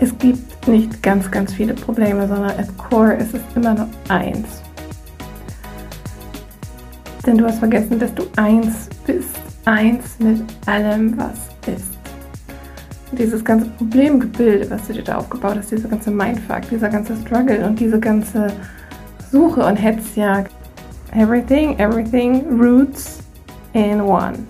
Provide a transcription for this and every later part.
Es gibt nicht ganz, ganz viele Probleme, sondern at core ist es immer nur eins. Denn du hast vergessen, dass du eins bist. Eins mit allem, was ist. Dieses ganze Problemgebilde, was du dir da aufgebaut hast, dieser ganze Mindfuck, dieser ganze Struggle und diese ganze Suche und Hetzjagd. Everything, everything roots in one.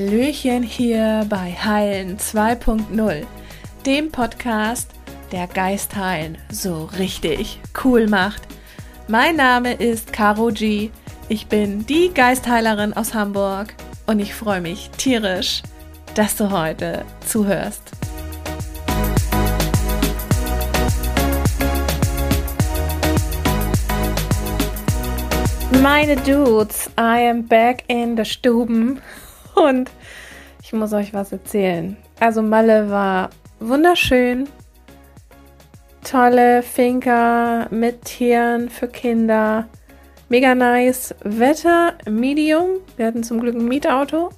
Hallöchen hier bei Heilen 2.0, dem Podcast, der Geist heilen so richtig cool macht. Mein Name ist Caro G. Ich bin die Geistheilerin aus Hamburg und ich freue mich tierisch, dass du heute zuhörst. Meine Dudes, I am back in the Stuben und ich muss euch was erzählen. Also Malle war wunderschön. Tolle Finca mit Tieren für Kinder. Mega nice. Wetter Medium. Wir hatten zum Glück ein Mietauto.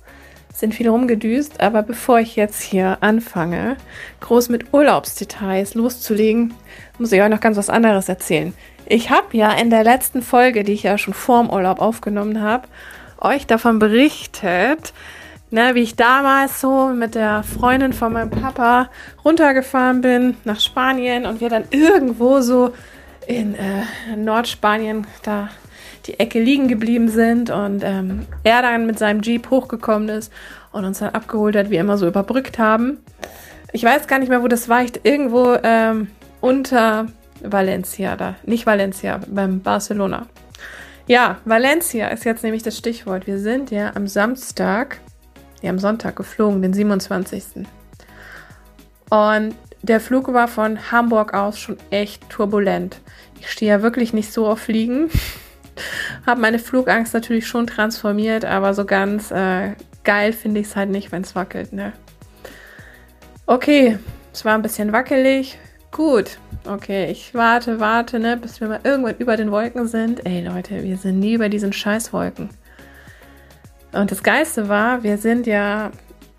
Sind viel rumgedüst. Aber bevor ich jetzt hier anfange, groß mit Urlaubsdetails loszulegen, muss ich euch noch ganz was anderes erzählen. Ich habe ja in der letzten Folge, die ich ja schon vorm Urlaub aufgenommen habe, euch davon berichtet, ne, wie ich damals so mit der Freundin von meinem Papa runtergefahren bin nach Spanien und wir dann irgendwo so in äh, Nordspanien da die Ecke liegen geblieben sind und ähm, er dann mit seinem Jeep hochgekommen ist und uns dann abgeholt hat, wie immer so überbrückt haben. Ich weiß gar nicht mehr, wo das war. Ich, irgendwo ähm, unter Valencia da. Nicht Valencia, beim Barcelona. Ja, Valencia ist jetzt nämlich das Stichwort. Wir sind ja am Samstag, ja am Sonntag geflogen, den 27. Und der Flug war von Hamburg aus schon echt turbulent. Ich stehe ja wirklich nicht so auf Fliegen. Habe meine Flugangst natürlich schon transformiert, aber so ganz äh, geil finde ich es halt nicht, wenn es wackelt. Ne? Okay, es war ein bisschen wackelig. Gut, okay, ich warte, warte, ne, bis wir mal irgendwann über den Wolken sind. Ey Leute, wir sind nie über diesen Scheißwolken. Und das Geiste war, wir sind ja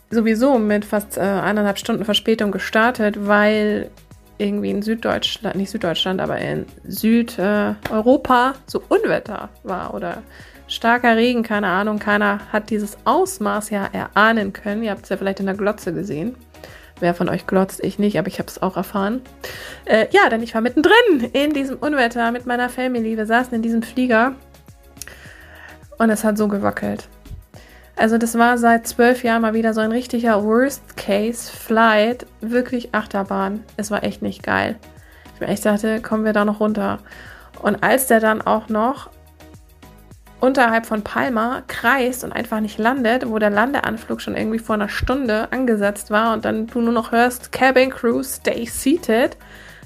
sowieso mit fast äh, eineinhalb Stunden Verspätung gestartet, weil irgendwie in Süddeutschland, nicht Süddeutschland, aber in Südeuropa so Unwetter war oder starker Regen, keine Ahnung. Keiner hat dieses Ausmaß ja erahnen können. Ihr habt es ja vielleicht in der Glotze gesehen. Wer von euch glotzt? Ich nicht, aber ich habe es auch erfahren. Äh, ja, denn ich war mittendrin in diesem Unwetter mit meiner Family. Wir saßen in diesem Flieger und es hat so gewackelt. Also das war seit zwölf Jahren mal wieder so ein richtiger Worst-Case-Flight. Wirklich Achterbahn. Es war echt nicht geil. Ich dachte, kommen wir da noch runter. Und als der dann auch noch unterhalb von Palma kreist und einfach nicht landet, wo der Landeanflug schon irgendwie vor einer Stunde angesetzt war und dann du nur noch hörst, Cabin Crew, stay seated.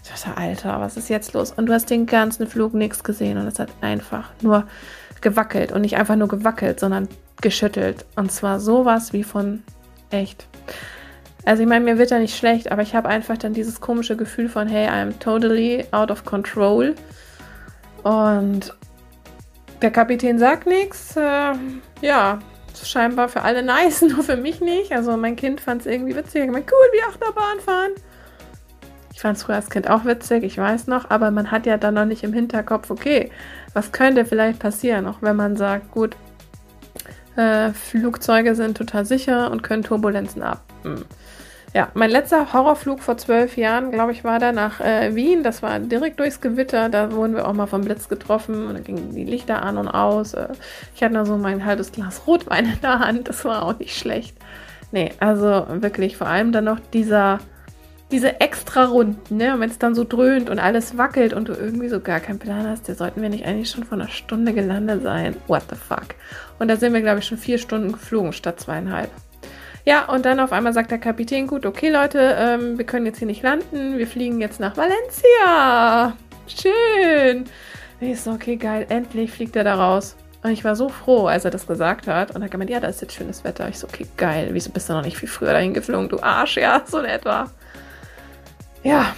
Ich dachte, Alter, was ist jetzt los? Und du hast den ganzen Flug nichts gesehen und es hat einfach nur gewackelt und nicht einfach nur gewackelt, sondern geschüttelt. Und zwar sowas wie von echt. Also ich meine, mir wird ja nicht schlecht, aber ich habe einfach dann dieses komische Gefühl von, hey, I'm totally out of control. Und der Kapitän sagt nichts. Äh, ja, scheinbar für alle nice, nur für mich nicht. Also mein Kind fand es irgendwie witzig. Ich meine, cool, wie Achterbahn fahren. Ich fand es früher als Kind auch witzig, ich weiß noch, aber man hat ja dann noch nicht im Hinterkopf, okay, was könnte vielleicht passieren, auch wenn man sagt, gut, äh, Flugzeuge sind total sicher und können Turbulenzen ab. Hm. Ja, mein letzter Horrorflug vor zwölf Jahren, glaube ich, war da nach äh, Wien. Das war direkt durchs Gewitter. Da wurden wir auch mal vom Blitz getroffen und dann gingen die Lichter an und aus. Äh, ich hatte nur so mein halbes Glas Rotwein in der Hand. Das war auch nicht schlecht. Nee, also wirklich vor allem dann noch dieser, diese extra Runden, ne? Wenn es dann so dröhnt und alles wackelt und du irgendwie so gar keinen Plan hast, da sollten wir nicht eigentlich schon vor einer Stunde gelandet sein. What the fuck? Und da sind wir, glaube ich, schon vier Stunden geflogen statt zweieinhalb. Ja, und dann auf einmal sagt der Kapitän, gut, okay Leute, ähm, wir können jetzt hier nicht landen, wir fliegen jetzt nach Valencia. Schön. Ich so, okay, geil, endlich fliegt er da raus. Und ich war so froh, als er das gesagt hat. Und er hat gemeint, ja, da ist jetzt schönes Wetter. Ich so, okay, geil. Wieso bist du noch nicht viel früher dahin geflogen, du Arsch? Ja, so in etwa. Ja,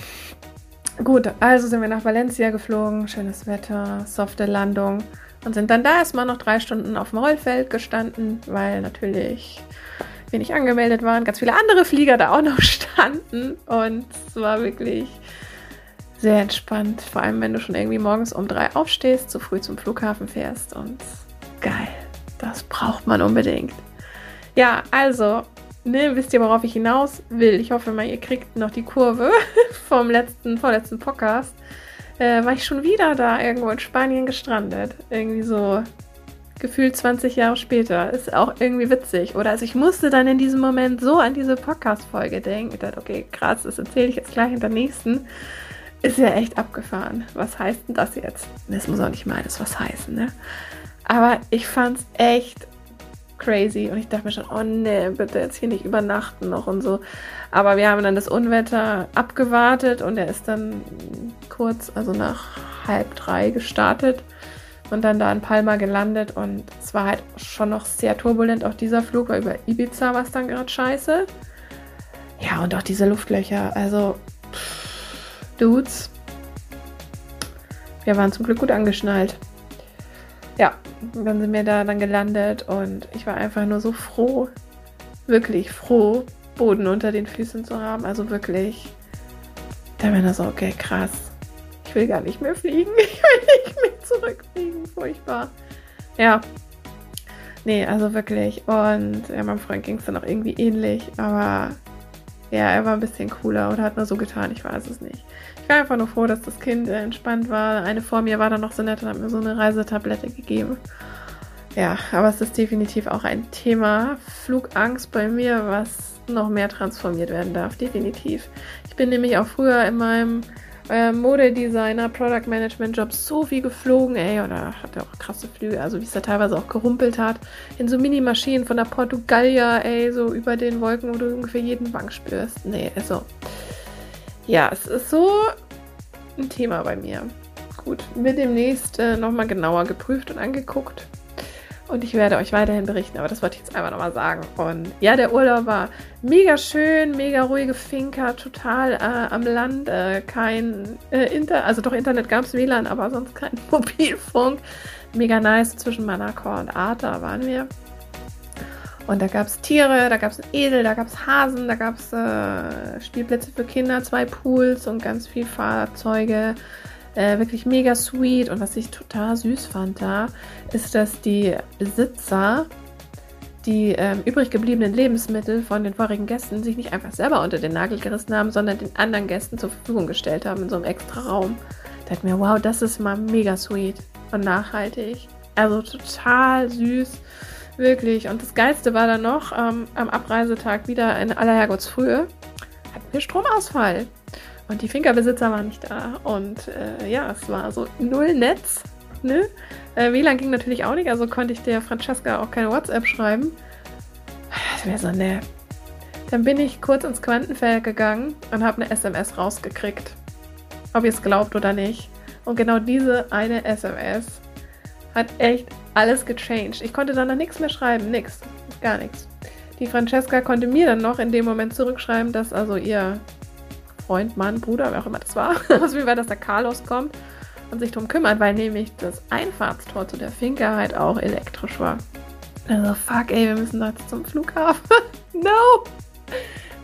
gut. Also sind wir nach Valencia geflogen. Schönes Wetter, softe Landung. Und sind dann da erstmal noch drei Stunden auf dem Rollfeld gestanden, weil natürlich wir nicht angemeldet waren. Ganz viele andere Flieger da auch noch standen. Und es war wirklich sehr entspannt. Vor allem, wenn du schon irgendwie morgens um drei aufstehst, zu früh zum Flughafen fährst und geil. Das braucht man unbedingt. Ja, also, ne, wisst ihr, worauf ich hinaus will? Ich hoffe mal, ihr kriegt noch die Kurve vom letzten, vorletzten Podcast. Äh, war ich schon wieder da irgendwo in Spanien gestrandet. Irgendwie so gefühlt 20 Jahre später. Ist auch irgendwie witzig. Oder also ich musste dann in diesem Moment so an diese Podcast-Folge denken. Ich dachte, okay, krass, das erzähle ich jetzt gleich in der nächsten. Ist ja echt abgefahren. Was heißt denn das jetzt? Das muss auch nicht meines was heißen, ne? Aber ich fand's echt crazy und ich dachte mir schon, oh ne, bitte jetzt hier nicht übernachten noch und so. Aber wir haben dann das Unwetter abgewartet und er ist dann kurz, also nach halb drei gestartet und dann da in Palma gelandet und es war halt schon noch sehr turbulent. Auch dieser Flug war über Ibiza, was dann gerade scheiße. Ja, und auch diese Luftlöcher. Also, pff, Dudes. Wir waren zum Glück gut angeschnallt. Ja, dann sind wir da dann gelandet und ich war einfach nur so froh, wirklich froh, Boden unter den Füßen zu haben. Also wirklich, da war das so, okay, krass. Ich will gar nicht mehr fliegen. Ich will nicht mehr zurückfliegen. Furchtbar. Ja. Nee, also wirklich. Und ja, meinem Freund ging es dann auch irgendwie ähnlich. Aber ja, er war ein bisschen cooler oder hat nur so getan, ich weiß es nicht. Ich war einfach nur froh, dass das Kind entspannt war. Eine vor mir war dann noch so nett und hat mir so eine Reisetablette gegeben. Ja, aber es ist definitiv auch ein Thema Flugangst bei mir, was noch mehr transformiert werden darf. Definitiv. Ich bin nämlich auch früher in meinem äh, Modedesigner, Product Management Job so viel geflogen, ey, oder hat er auch krasse Flüge, also wie es da teilweise auch gerumpelt hat, in so Mini-Maschinen von der Portugalia, ey, so über den Wolken, wo du ungefähr jeden Bank spürst. Nee, also, ja, es ist so ein Thema bei mir. Gut, wird demnächst äh, nochmal genauer geprüft und angeguckt. Und ich werde euch weiterhin berichten, aber das wollte ich jetzt einfach nochmal sagen. Und ja, der Urlaub war mega schön, mega ruhige Finca, total äh, am Land, äh, kein äh, Inter, also doch Internet gab es WLAN, aber sonst kein Mobilfunk. Mega nice zwischen Manacor und Arta waren wir. Und da gab es Tiere, da gab es Edel, da gab es Hasen, da gab es äh, Spielplätze für Kinder, zwei Pools und ganz viel Fahrzeuge. Äh, wirklich mega sweet. Und was ich total süß fand da, ist, dass die Besitzer die ähm, übrig gebliebenen Lebensmittel von den vorigen Gästen sich nicht einfach selber unter den Nagel gerissen haben, sondern den anderen Gästen zur Verfügung gestellt haben in so einem extra Raum. Da dachte mir, wow, das ist mal mega sweet und nachhaltig. Also total süß, wirklich. Und das Geilste war dann noch, ähm, am Abreisetag wieder in aller Herrgottsfrühe, hatten wir Stromausfall. Und die Finkerbesitzer waren nicht da. Und äh, ja, es war so null Netz. Ne? Äh, WLAN ging natürlich auch nicht, also konnte ich der Francesca auch keine WhatsApp schreiben. Das wäre so ne. Dann bin ich kurz ins Quantenfeld gegangen und habe eine SMS rausgekriegt. Ob ihr es glaubt oder nicht. Und genau diese eine SMS hat echt alles gechanged. Ich konnte dann noch nichts mehr schreiben, nix, gar nichts. Die Francesca konnte mir dann noch in dem Moment zurückschreiben, dass also ihr Freund, Mann, Bruder, wer auch immer das war, aus wie war, dass der Carlos kommt und sich darum kümmert, weil nämlich das Einfahrtstor zu der Finca halt auch elektrisch war. Also fuck, ey, wir müssen jetzt zum Flughafen. no!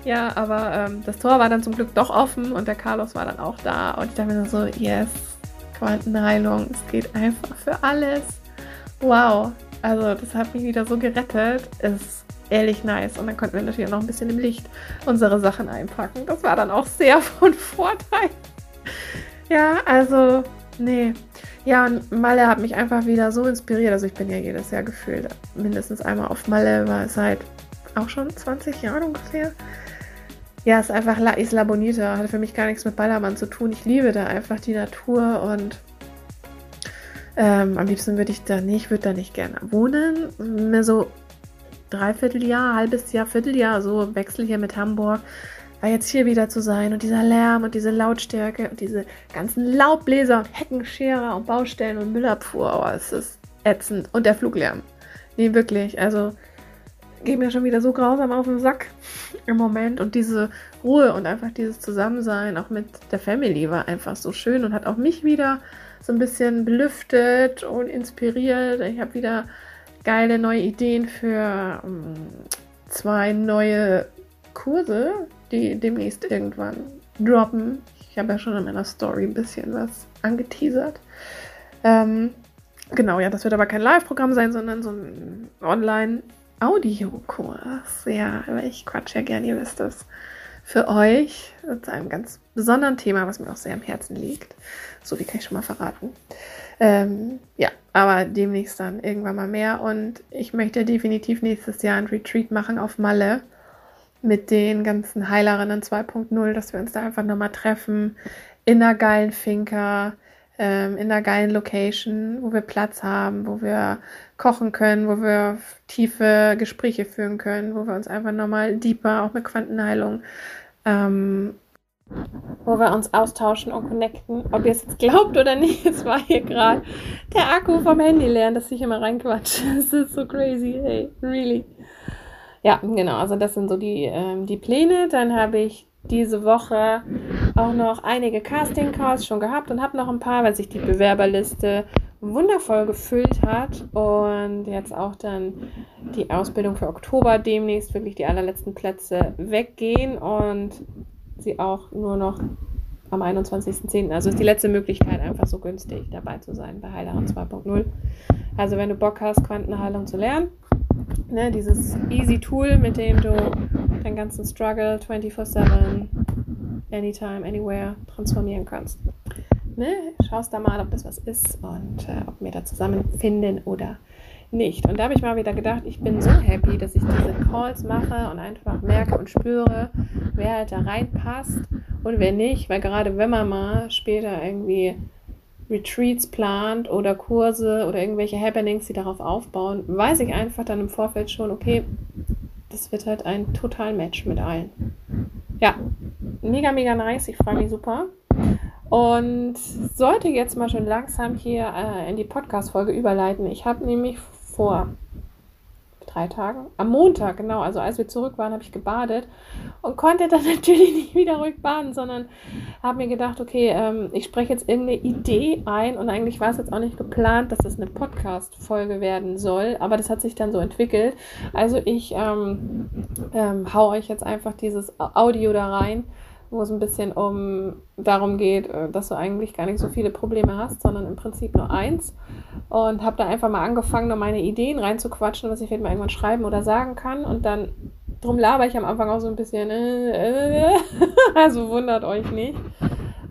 Ja, aber ähm, das Tor war dann zum Glück doch offen und der Carlos war dann auch da. Und ich dachte mir so, yes, Quantenheilung, es geht einfach für alles. Wow, also das hat mich wieder so gerettet. Es ehrlich nice. Und dann konnten wir natürlich auch noch ein bisschen im Licht unsere Sachen einpacken. Das war dann auch sehr von Vorteil. Ja, also, nee. Ja, und Malle hat mich einfach wieder so inspiriert. Also ich bin ja jedes Jahr gefühlt mindestens einmal auf Malle, war seit auch schon 20 Jahren ungefähr. Ja, ist einfach La Isla Bonita. Hat für mich gar nichts mit Ballermann zu tun. Ich liebe da einfach die Natur und ähm, am liebsten würde ich da nicht, würde da nicht gerne wohnen. Mir so Dreivierteljahr, halbes Jahr, Vierteljahr, so Wechsel hier mit Hamburg, war jetzt hier wieder zu sein und dieser Lärm und diese Lautstärke und diese ganzen Laubbläser und Heckenscherer und Baustellen und Müllabfuhr, oh, es ist ätzend. Und der Fluglärm. Nee, wirklich. Also geht mir schon wieder so grausam auf den Sack im Moment. Und diese Ruhe und einfach dieses Zusammensein auch mit der Family war einfach so schön und hat auch mich wieder so ein bisschen belüftet und inspiriert. Ich habe wieder geile neue Ideen für um, ähm, zwei neue Kurse, die demnächst irgendwann droppen. Ich habe ja schon in meiner Story ein bisschen was angeteasert. Ähm, genau, ja, das wird aber kein Live-Programm sein, sondern so ein Online-Audiokurs. Ja, aber ich quatsch ja gerne, ihr wisst das. Für euch zu einem ganz besonderen Thema, was mir auch sehr am Herzen liegt. So, wie kann ich schon mal verraten. Ähm, ja, aber demnächst dann irgendwann mal mehr. Und ich möchte definitiv nächstes Jahr ein Retreat machen auf Malle mit den ganzen Heilerinnen 2.0, dass wir uns da einfach nochmal treffen in einer geilen Finca, ähm, in einer geilen Location, wo wir Platz haben, wo wir kochen können, wo wir tiefe Gespräche führen können, wo wir uns einfach nochmal deeper, auch mit Quantenheilung, ähm, wo wir uns austauschen und connecten. Ob ihr es jetzt glaubt oder nicht, es war hier gerade der Akku vom Handy leer, dass ich immer reinquatsche. Das ist so crazy, hey, really. Ja, genau, also das sind so die, ähm, die Pläne. Dann habe ich diese Woche auch noch einige Casting-Calls schon gehabt und habe noch ein paar, weil sich die Bewerberliste wundervoll gefüllt hat und jetzt auch dann die Ausbildung für Oktober demnächst wirklich die allerletzten Plätze weggehen und sie auch nur noch am 21.10. Also ist die letzte Möglichkeit, einfach so günstig dabei zu sein bei Heilerin 2.0. Also wenn du Bock hast, Quantenheilung zu lernen, ne, dieses easy Tool, mit dem du deinen ganzen Struggle 24-7, anytime, anywhere transformieren kannst. Ne? Schaust da mal, ob das was ist und äh, ob wir da zusammenfinden oder nicht. Und da habe ich mal wieder gedacht, ich bin so happy, dass ich diese Calls mache und einfach merke und spüre, wer halt da reinpasst und wer nicht, weil gerade wenn man mal später irgendwie Retreats plant oder Kurse oder irgendwelche Happenings, die darauf aufbauen, weiß ich einfach dann im Vorfeld schon, okay, das wird halt ein total Match mit allen. Ja, mega, mega nice. Ich freue mich super. Und sollte jetzt mal schon langsam hier äh, in die Podcast-Folge überleiten. Ich habe nämlich vor drei Tagen, am Montag, genau, also als wir zurück waren, habe ich gebadet und konnte dann natürlich nicht wieder ruhig baden, sondern habe mir gedacht, okay, ähm, ich spreche jetzt irgendeine Idee ein und eigentlich war es jetzt auch nicht geplant, dass es eine Podcast-Folge werden soll, aber das hat sich dann so entwickelt. Also ich ähm, ähm, hau euch jetzt einfach dieses Audio da rein wo es ein bisschen um darum geht, äh, dass du eigentlich gar nicht so viele Probleme hast, sondern im Prinzip nur eins. Und habe da einfach mal angefangen, nur meine Ideen reinzuquatschen, was ich vielleicht mal irgendwann schreiben oder sagen kann. Und dann drum laber ich am Anfang auch so ein bisschen, äh, äh, also wundert euch nicht.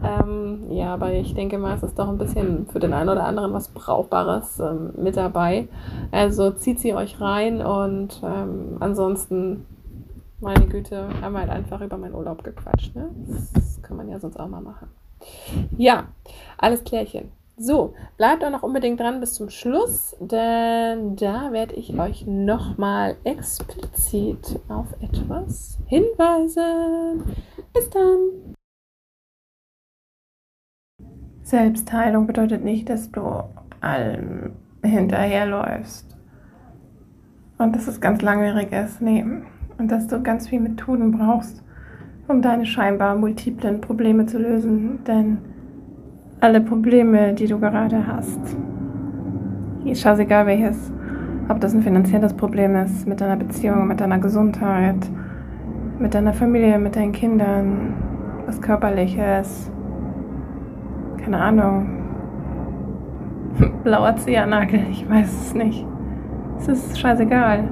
Ähm, ja, aber ich denke mal, es ist doch ein bisschen für den einen oder anderen was Brauchbares ähm, mit dabei. Also zieht sie euch rein und ähm, ansonsten meine Güte, haben wir halt einfach über meinen Urlaub gequatscht. Ne? Das kann man ja sonst auch mal machen. Ja, alles klärchen. So, bleibt auch noch unbedingt dran bis zum Schluss, denn da werde ich euch nochmal explizit auf etwas hinweisen. Bis dann! Selbstheilung bedeutet nicht, dass du allem hinterherläufst und dass es ganz langwierig ist. Nee, und dass du ganz viele Methoden brauchst, um deine scheinbar multiplen Probleme zu lösen. Denn alle Probleme, die du gerade hast, ist scheißegal welches, ob das ein finanzielles Problem ist, mit deiner Beziehung, mit deiner Gesundheit, mit deiner Familie, mit deinen Kindern, was körperliches, keine Ahnung, blauer Zehernagel, ich weiß es nicht. Es ist scheißegal.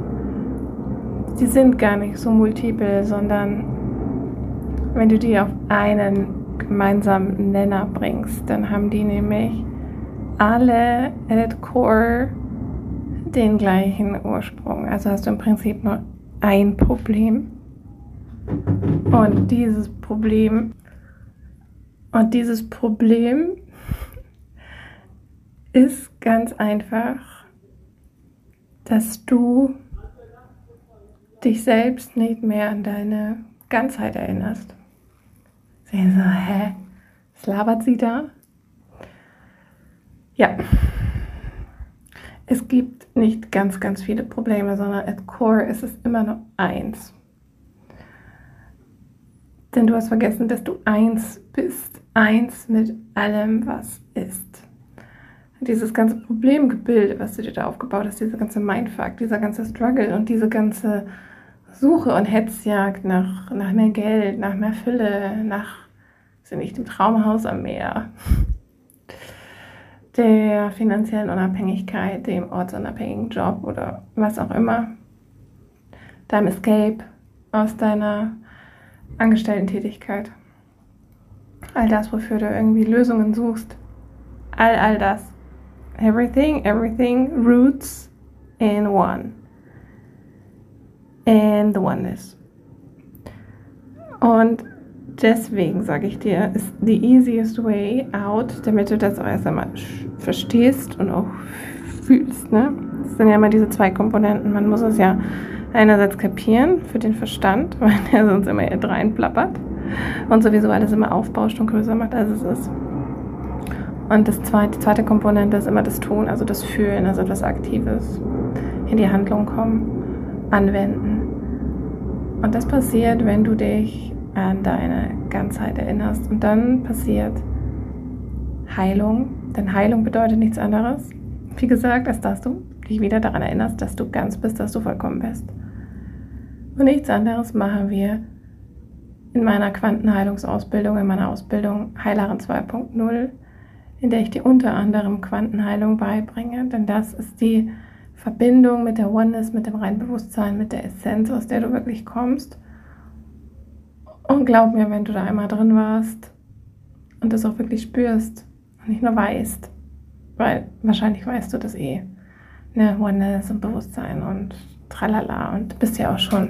Die sind gar nicht so multiple, sondern wenn du die auf einen gemeinsamen Nenner bringst, dann haben die nämlich alle at core den gleichen Ursprung. Also hast du im Prinzip nur ein Problem. Und dieses Problem und dieses Problem ist ganz einfach, dass du dich selbst nicht mehr an deine Ganzheit erinnerst. Sie so, hä? Was labert sie da? Ja. es gibt nicht ganz, ganz viele Probleme, sondern at core ist es immer nur eins. Denn du hast vergessen, dass du eins bist. Eins mit allem, was ist. Dieses ganze Problemgebilde, was du dir da aufgebaut hast, dieser ganze Mindfuck, dieser ganze Struggle und diese ganze Suche und Hetzjagd nach, nach mehr Geld, nach mehr Fülle, nach, sind nicht dem Traumhaus am Meer, der finanziellen Unabhängigkeit, dem ortsunabhängigen Job oder was auch immer, deinem Escape aus deiner Angestellten-Tätigkeit. All das, wofür du irgendwie Lösungen suchst. All, all das. Everything, everything roots in one. In the oneness. Und deswegen sage ich dir, ist the easiest way out, damit du das auch erst einmal verstehst und auch fühlst. Ne? Das sind ja immer diese zwei Komponenten. Man muss es ja einerseits kapieren für den Verstand, weil er sonst immer hier reinplappert und sowieso alles immer aufbauscht und größer macht, als es ist. Und das zweite, die zweite Komponente ist immer das Tun, also das Fühlen, also etwas Aktives, in die Handlung kommen, anwenden. Und das passiert, wenn du dich an deine Ganzheit erinnerst. Und dann passiert Heilung, denn Heilung bedeutet nichts anderes, wie gesagt, als dass du dich wieder daran erinnerst, dass du ganz bist, dass du vollkommen bist. Und nichts anderes machen wir in meiner Quantenheilungsausbildung, in meiner Ausbildung Heilerin 2.0, in der ich dir unter anderem Quantenheilung beibringe, denn das ist die Verbindung mit der Oneness, mit dem reinen Bewusstsein, mit der Essenz, aus der du wirklich kommst. Und glaub mir, wenn du da einmal drin warst und das auch wirklich spürst und nicht nur weißt, weil wahrscheinlich weißt du das eh, ne, Oneness und Bewusstsein und tralala und bist ja auch schon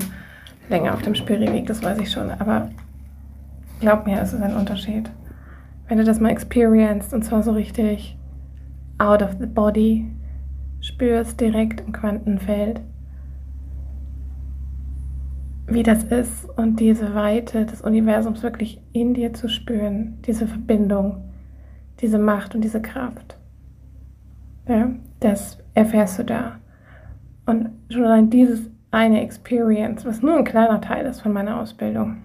länger auf dem Spiriweg, das weiß ich schon, aber glaub mir, es ist ein Unterschied. Wenn du das mal experienced und zwar so richtig out of the body spürst, direkt im Quantenfeld, wie das ist und diese Weite des Universums wirklich in dir zu spüren, diese Verbindung, diese Macht und diese Kraft. Ja, das erfährst du da. Und schon allein dieses eine Experience, was nur ein kleiner Teil ist von meiner Ausbildung,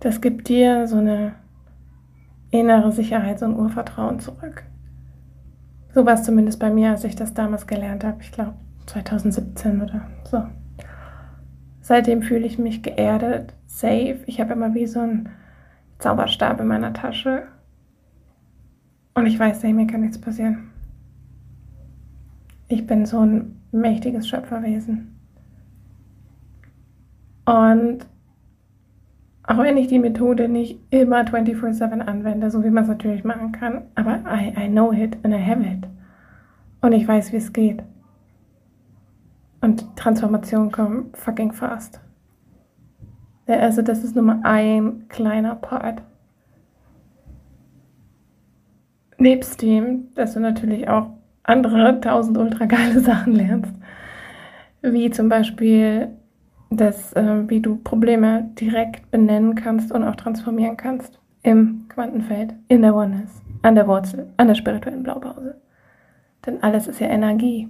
das gibt dir so eine innere Sicherheit, so ein Urvertrauen zurück. So war es zumindest bei mir, als ich das damals gelernt habe. Ich glaube 2017 oder so. Seitdem fühle ich mich geerdet, safe. Ich habe immer wie so einen Zauberstab in meiner Tasche. Und ich weiß, mir kann nichts passieren. Ich bin so ein mächtiges Schöpferwesen. Und auch wenn ich die Methode nicht immer 24-7 anwende, so wie man es natürlich machen kann, aber I, I know it and I have it. Und ich weiß, wie es geht. Und Transformation kommt fucking fast. Ja, also das ist nur mal ein kleiner Part. Nebst dem, dass du natürlich auch andere tausend ultra geile Sachen lernst. Wie zum Beispiel, dass, äh, wie du Probleme direkt benennen kannst und auch transformieren kannst im Quantenfeld, in der Oneness, an der Wurzel, an der spirituellen Blaupause. Denn alles ist ja Energie.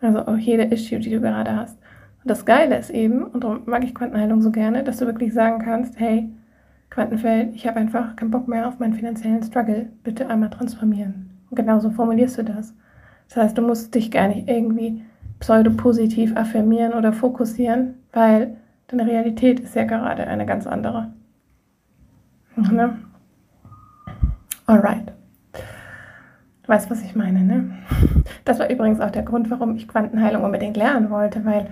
Also auch jede Issue, die du gerade hast. Und das Geile ist eben, und darum mag ich Quantenheilung so gerne, dass du wirklich sagen kannst, hey, Quantenfeld, ich habe einfach keinen Bock mehr auf meinen finanziellen Struggle. Bitte einmal transformieren. Und genauso formulierst du das. Das heißt, du musst dich gar nicht irgendwie pseudopositiv affirmieren oder fokussieren, weil deine Realität ist ja gerade eine ganz andere. Ne? Alright. Du weißt, was ich meine, ne? Das war übrigens auch der Grund, warum ich Quantenheilung unbedingt lernen wollte, weil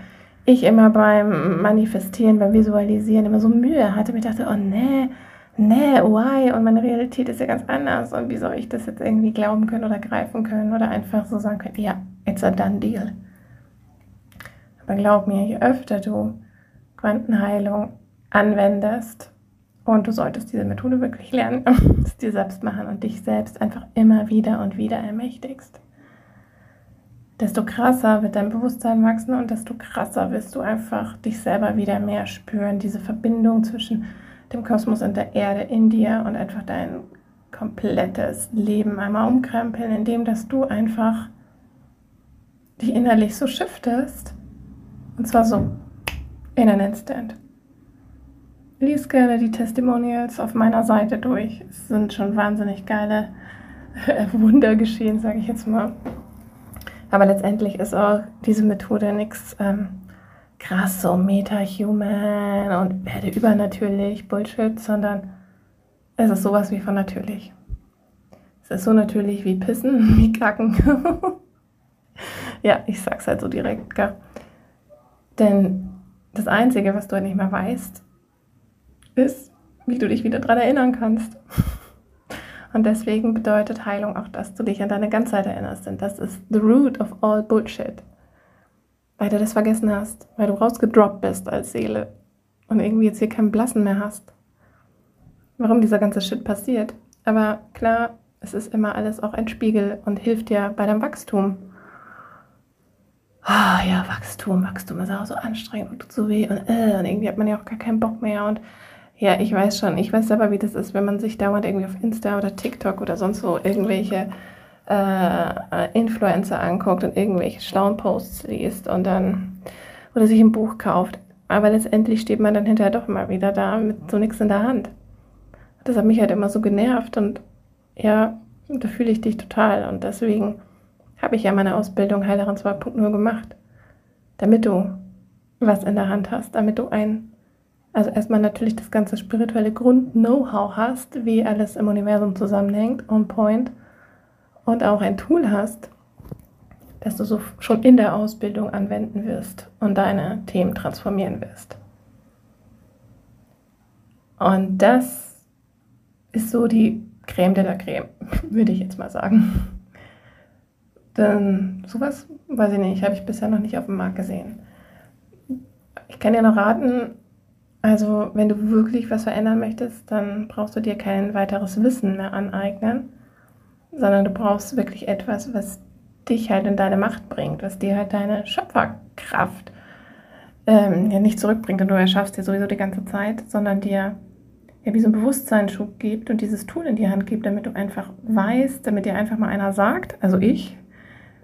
ich immer beim Manifestieren, beim Visualisieren immer so Mühe hatte. Mir dachte, oh nee, nee, why? Und meine Realität ist ja ganz anders. Und wie soll ich das jetzt irgendwie glauben können oder greifen können oder einfach so sagen können, ja, it's a done deal. Aber glaub mir, je öfter du Quantenheilung anwendest, und du solltest diese Methode wirklich lernen, es dir selbst machen und dich selbst einfach immer wieder und wieder ermächtigst. Desto krasser wird dein Bewusstsein wachsen und desto krasser wirst du einfach dich selber wieder mehr spüren. Diese Verbindung zwischen dem Kosmos und der Erde in dir und einfach dein komplettes Leben einmal umkrempeln, indem dass du einfach dich innerlich so shiftest. Und zwar so, in an instant. Lies gerne die Testimonials auf meiner Seite durch. Es sind schon wahnsinnig geile Wunder geschehen, sage ich jetzt mal. Aber letztendlich ist auch diese Methode nichts ähm, krass so meta-human und werde übernatürlich Bullshit, sondern es ist sowas wie von natürlich. Es ist so natürlich wie Pissen, wie Kacken. ja, ich sag's halt so direkt, gell? Denn das Einzige, was du halt nicht mehr weißt, ist, wie du dich wieder daran erinnern kannst. Und deswegen bedeutet Heilung auch, dass du dich an deine Ganzheit erinnerst. Denn das ist the root of all bullshit. Weil du das vergessen hast, weil du rausgedroppt bist als Seele und irgendwie jetzt hier keinen Blassen mehr hast. Warum dieser ganze Shit passiert. Aber klar, es ist immer alles auch ein Spiegel und hilft dir bei deinem Wachstum. Ah oh, ja, Wachstum, Wachstum ist auch so anstrengend und tut so weh und, äh, und irgendwie hat man ja auch gar keinen Bock mehr und ja, ich weiß schon. Ich weiß aber, wie das ist, wenn man sich dauernd irgendwie auf Insta oder TikTok oder sonst wo irgendwelche äh, Influencer anguckt und irgendwelche schlauen Posts liest und dann oder sich ein Buch kauft. Aber letztendlich steht man dann hinterher doch mal wieder da mit so nichts in der Hand. Das hat mich halt immer so genervt und ja, da fühle ich dich total und deswegen habe ich ja meine Ausbildung Heilerin 2.0 gemacht, damit du was in der Hand hast, damit du ein also erstmal natürlich das ganze spirituelle Grund-Know-how hast, wie alles im Universum zusammenhängt, on point. Und auch ein Tool hast, das du so schon in der Ausbildung anwenden wirst und deine Themen transformieren wirst. Und das ist so die Creme de la Creme, würde ich jetzt mal sagen. Denn sowas, weiß ich nicht, habe ich bisher noch nicht auf dem Markt gesehen. Ich kann dir noch raten, also, wenn du wirklich was verändern möchtest, dann brauchst du dir kein weiteres Wissen mehr aneignen, sondern du brauchst wirklich etwas, was dich halt in deine Macht bringt, was dir halt deine Schöpferkraft ähm, ja nicht zurückbringt und du erschaffst dir sowieso die ganze Zeit, sondern dir ja wie so einen Bewusstseinsschub gibt und dieses Tool in die Hand gibt, damit du einfach weißt, damit dir einfach mal einer sagt, also ich,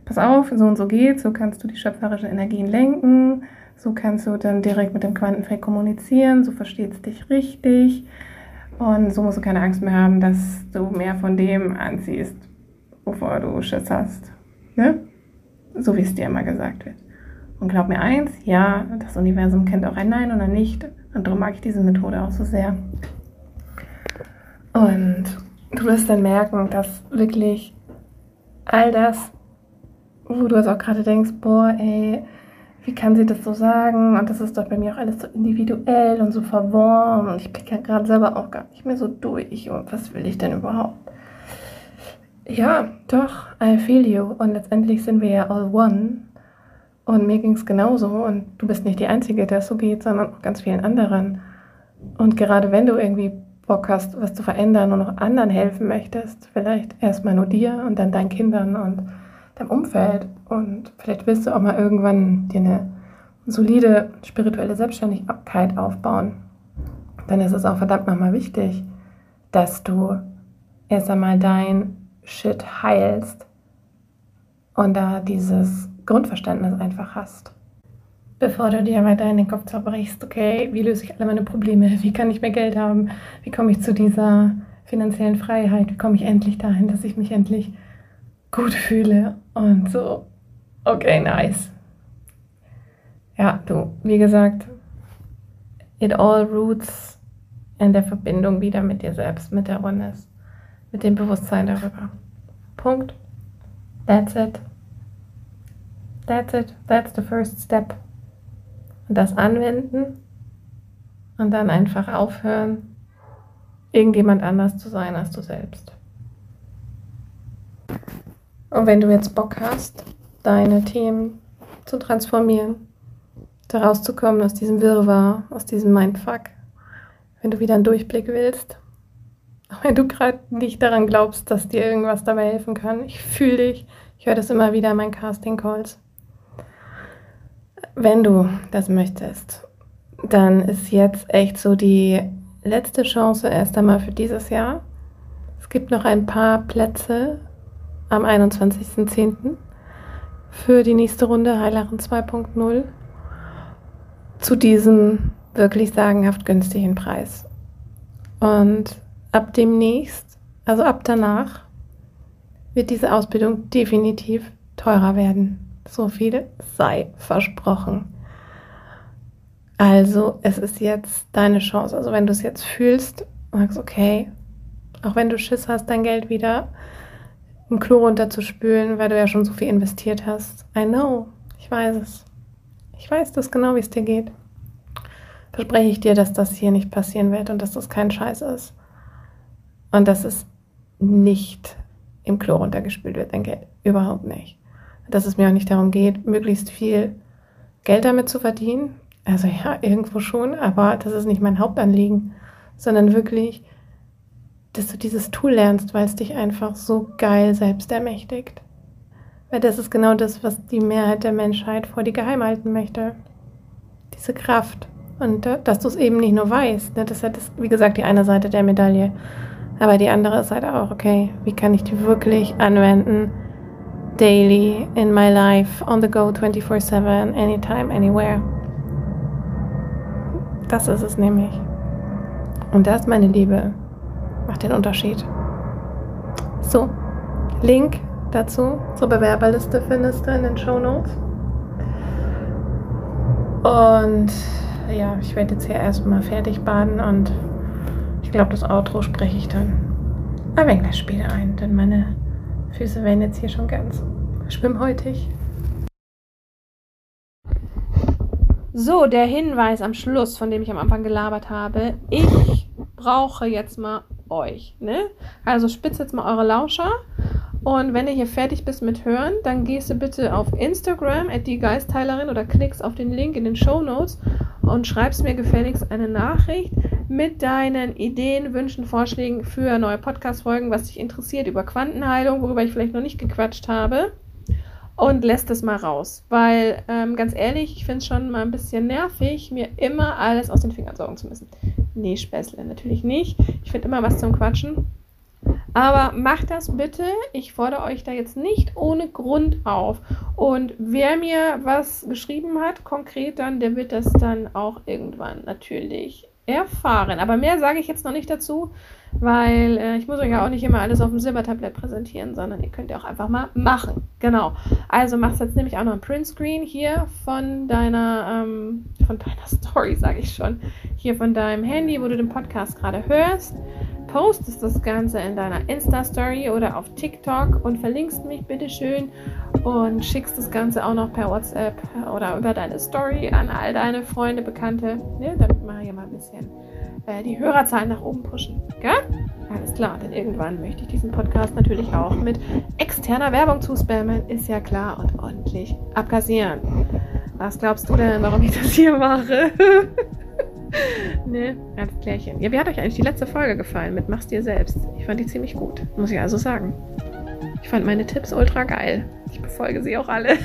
pass auf, so und so geht, so kannst du die schöpferischen Energien lenken, so kannst du dann direkt mit dem Quantenfeld kommunizieren, so versteht es dich richtig. Und so musst du keine Angst mehr haben, dass du mehr von dem anziehst, wovor du Schiss hast. Ne? So wie es dir immer gesagt wird. Und glaub mir eins, ja, das Universum kennt auch ein Nein oder nicht. Und darum mag ich diese Methode auch so sehr. Und du wirst dann merken, dass wirklich all das, wo du es auch gerade denkst, boah, ey, wie kann sie das so sagen? Und das ist doch bei mir auch alles so individuell und so verworren. Und ich blicke ja gerade selber auch gar nicht mehr so durch. Und was will ich denn überhaupt? Ja, doch, I feel you. Und letztendlich sind wir ja all one. Und mir ging es genauso. Und du bist nicht die Einzige, der es so geht, sondern auch ganz vielen anderen. Und gerade wenn du irgendwie Bock hast, was zu verändern und auch anderen helfen möchtest, vielleicht erstmal nur dir und dann deinen Kindern und deinem Umfeld. Und vielleicht willst du auch mal irgendwann dir eine solide spirituelle Selbstständigkeit aufbauen. Dann ist es auch verdammt nochmal wichtig, dass du erst einmal dein Shit heilst und da dieses Grundverständnis einfach hast. Bevor du dir weiter in den Kopf zerbrichst, okay, wie löse ich alle meine Probleme? Wie kann ich mehr Geld haben? Wie komme ich zu dieser finanziellen Freiheit? Wie komme ich endlich dahin, dass ich mich endlich gut fühle und so, okay, nice. Ja, du, wie gesagt, it all roots in der Verbindung wieder mit dir selbst, mit der Oneness, mit dem Bewusstsein darüber. Punkt. That's it. That's it. That's the first step. Und das anwenden und dann einfach aufhören, irgendjemand anders zu sein als du selbst. Und wenn du jetzt Bock hast, deine Themen zu transformieren, da rauszukommen aus diesem Wirrwarr, aus diesem Mindfuck, wenn du wieder einen Durchblick willst, wenn du gerade nicht daran glaubst, dass dir irgendwas dabei helfen kann, ich fühle dich, ich höre das immer wieder in meinen Casting-Calls. Wenn du das möchtest, dann ist jetzt echt so die letzte Chance erst einmal für dieses Jahr. Es gibt noch ein paar Plätze am 21.10. für die nächste Runde Heilerin 2.0 zu diesem wirklich sagenhaft günstigen Preis. Und ab demnächst, also ab danach, wird diese Ausbildung definitiv teurer werden. So viel sei versprochen. Also es ist jetzt deine Chance. Also wenn du es jetzt fühlst, sagst, okay, auch wenn du Schiss hast, dein Geld wieder im Klo runterzuspülen, weil du ja schon so viel investiert hast. I know, ich weiß es. Ich weiß das genau, wie es dir geht. Verspreche ich dir, dass das hier nicht passieren wird und dass das kein Scheiß ist. Und dass es nicht im Klo runtergespült wird, dein Geld. Überhaupt nicht. Dass es mir auch nicht darum geht, möglichst viel Geld damit zu verdienen. Also ja, irgendwo schon, aber das ist nicht mein Hauptanliegen, sondern wirklich dass du dieses Tool lernst, weil es dich einfach so geil selbst ermächtigt. Weil das ist genau das, was die Mehrheit der Menschheit vor dir geheim halten möchte. Diese Kraft. Und dass du es eben nicht nur weißt. Ne? Das ist, wie gesagt, die eine Seite der Medaille. Aber die andere Seite auch, okay, wie kann ich die wirklich anwenden? Daily, in my life, on the go, 24-7, anytime, anywhere. Das ist es nämlich. Und das, meine Liebe, macht den Unterschied. So, Link dazu zur Bewerberliste findest du in den Show Notes. Und ja, ich werde jetzt hier erstmal fertig baden und ich glaube, das Outro spreche ich dann ein wenig später ein, denn meine Füße werden jetzt hier schon ganz schwimmhäutig. So, der Hinweis am Schluss, von dem ich am Anfang gelabert habe. Ich brauche jetzt mal euch. Ne? Also spitzt jetzt mal eure Lauscher. Und wenn du hier fertig bist mit Hören, dann gehst du bitte auf Instagram, at die Geistheilerin, oder klickst auf den Link in den Show Notes und schreibst mir gefälligst eine Nachricht mit deinen Ideen, Wünschen, Vorschlägen für neue Podcast-Folgen, was dich interessiert über Quantenheilung, worüber ich vielleicht noch nicht gequatscht habe und lässt es mal raus. Weil, ähm, ganz ehrlich, ich finde es schon mal ein bisschen nervig, mir immer alles aus den Fingern saugen zu müssen. Nee, Späßle, natürlich nicht. Ich finde immer was zum Quatschen. Aber macht das bitte. Ich fordere euch da jetzt nicht ohne Grund auf. Und wer mir was geschrieben hat, konkret dann, der wird das dann auch irgendwann natürlich erfahren. Aber mehr sage ich jetzt noch nicht dazu, weil äh, ich muss euch ja auch nicht immer alles auf dem Silbertablett präsentieren, sondern ihr könnt ja auch einfach mal machen. Genau. Also machst jetzt nämlich auch noch ein Printscreen hier von deiner, ähm, von deiner Story, sage ich schon, hier von deinem Handy, wo du den Podcast gerade hörst postest das Ganze in deiner Insta-Story oder auf TikTok und verlinkst mich bitte schön und schickst das Ganze auch noch per WhatsApp oder über deine Story an all deine Freunde, Bekannte, ne, damit wir hier mal ein bisschen äh, die Hörerzahlen nach oben pushen. Gell? Alles klar, denn irgendwann möchte ich diesen Podcast natürlich auch mit externer Werbung zuspammen, ist ja klar, und ordentlich abkassieren. Was glaubst du denn, warum ich das hier mache? ne, ganz klärchen. Ja, wie hat euch eigentlich die letzte Folge gefallen mit Mach's dir selbst? Ich fand die ziemlich gut, muss ich also sagen. Ich fand meine Tipps ultra geil. Ich befolge sie auch alle.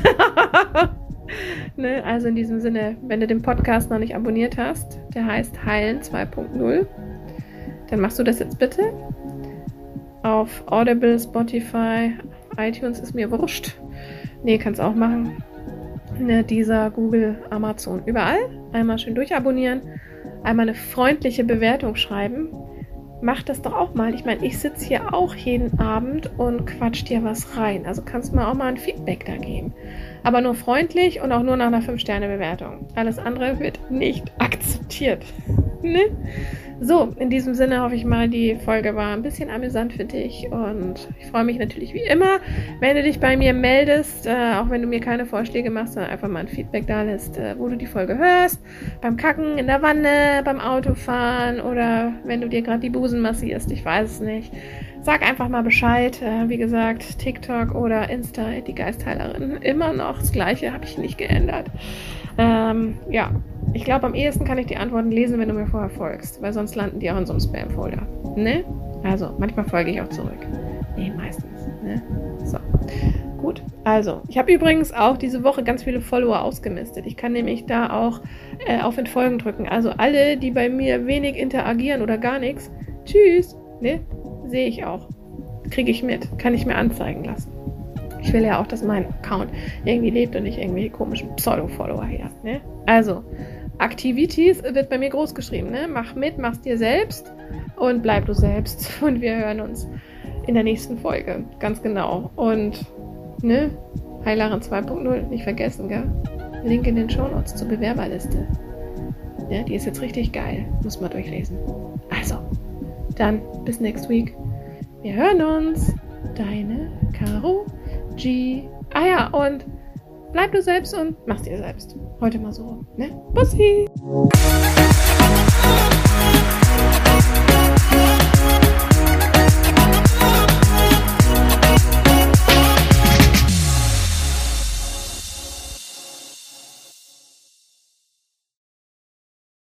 ne, also in diesem Sinne, wenn du den Podcast noch nicht abonniert hast, der heißt Heilen 2.0, dann machst du das jetzt bitte. Auf Audible, Spotify, iTunes ist mir wurscht. Nee, kannst auch machen. Ne, dieser Google, Amazon, überall. Einmal schön durchabonnieren einmal eine freundliche Bewertung schreiben. Mach das doch auch mal. Ich meine, ich sitze hier auch jeden Abend und quatsch dir was rein. Also kannst du mir auch mal ein Feedback da geben. Aber nur freundlich und auch nur nach einer 5-Sterne-Bewertung. Alles andere wird nicht akzeptiert. Ne? So, in diesem Sinne hoffe ich mal, die Folge war ein bisschen amüsant für dich und ich freue mich natürlich wie immer, wenn du dich bei mir meldest, äh, auch wenn du mir keine Vorschläge machst, sondern einfach mal ein Feedback da lässt, äh, wo du die Folge hörst, beim Kacken, in der Wanne, beim Autofahren oder wenn du dir gerade die Busen massierst, ich weiß es nicht. Sag einfach mal Bescheid. Äh, wie gesagt, TikTok oder Insta, die Geistheilerin. Immer noch das gleiche, habe ich nicht geändert. Ähm, ja, ich glaube, am ehesten kann ich die Antworten lesen, wenn du mir vorher folgst, weil sonst landen die auch in so einem Spam-Folder. Ne? Also, manchmal folge ich auch zurück. Nee, meistens. Ne? So. Gut, also, ich habe übrigens auch diese Woche ganz viele Follower ausgemistet. Ich kann nämlich da auch äh, auf Entfolgen drücken. Also, alle, die bei mir wenig interagieren oder gar nichts, tschüss, ne? Sehe ich auch. Kriege ich mit. Kann ich mir anzeigen lassen. Ich will ja auch, dass mein Account irgendwie lebt und nicht irgendwelche komischen Pseudo-Follower hier. Ne? Also, Activities wird bei mir groß geschrieben. Ne? Mach mit, mach's dir selbst und bleib du selbst. Und wir hören uns in der nächsten Folge. Ganz genau. Und, ne? Heilerin 2.0, nicht vergessen, gell? Link in den Show Notes zur Bewerberliste. Ja, die ist jetzt richtig geil. Muss mal durchlesen. Also, dann bis next week. Wir hören uns. Deine Caro G. Ah ja, und bleib du selbst und mach's dir selbst. Heute mal so, ne? Bussi!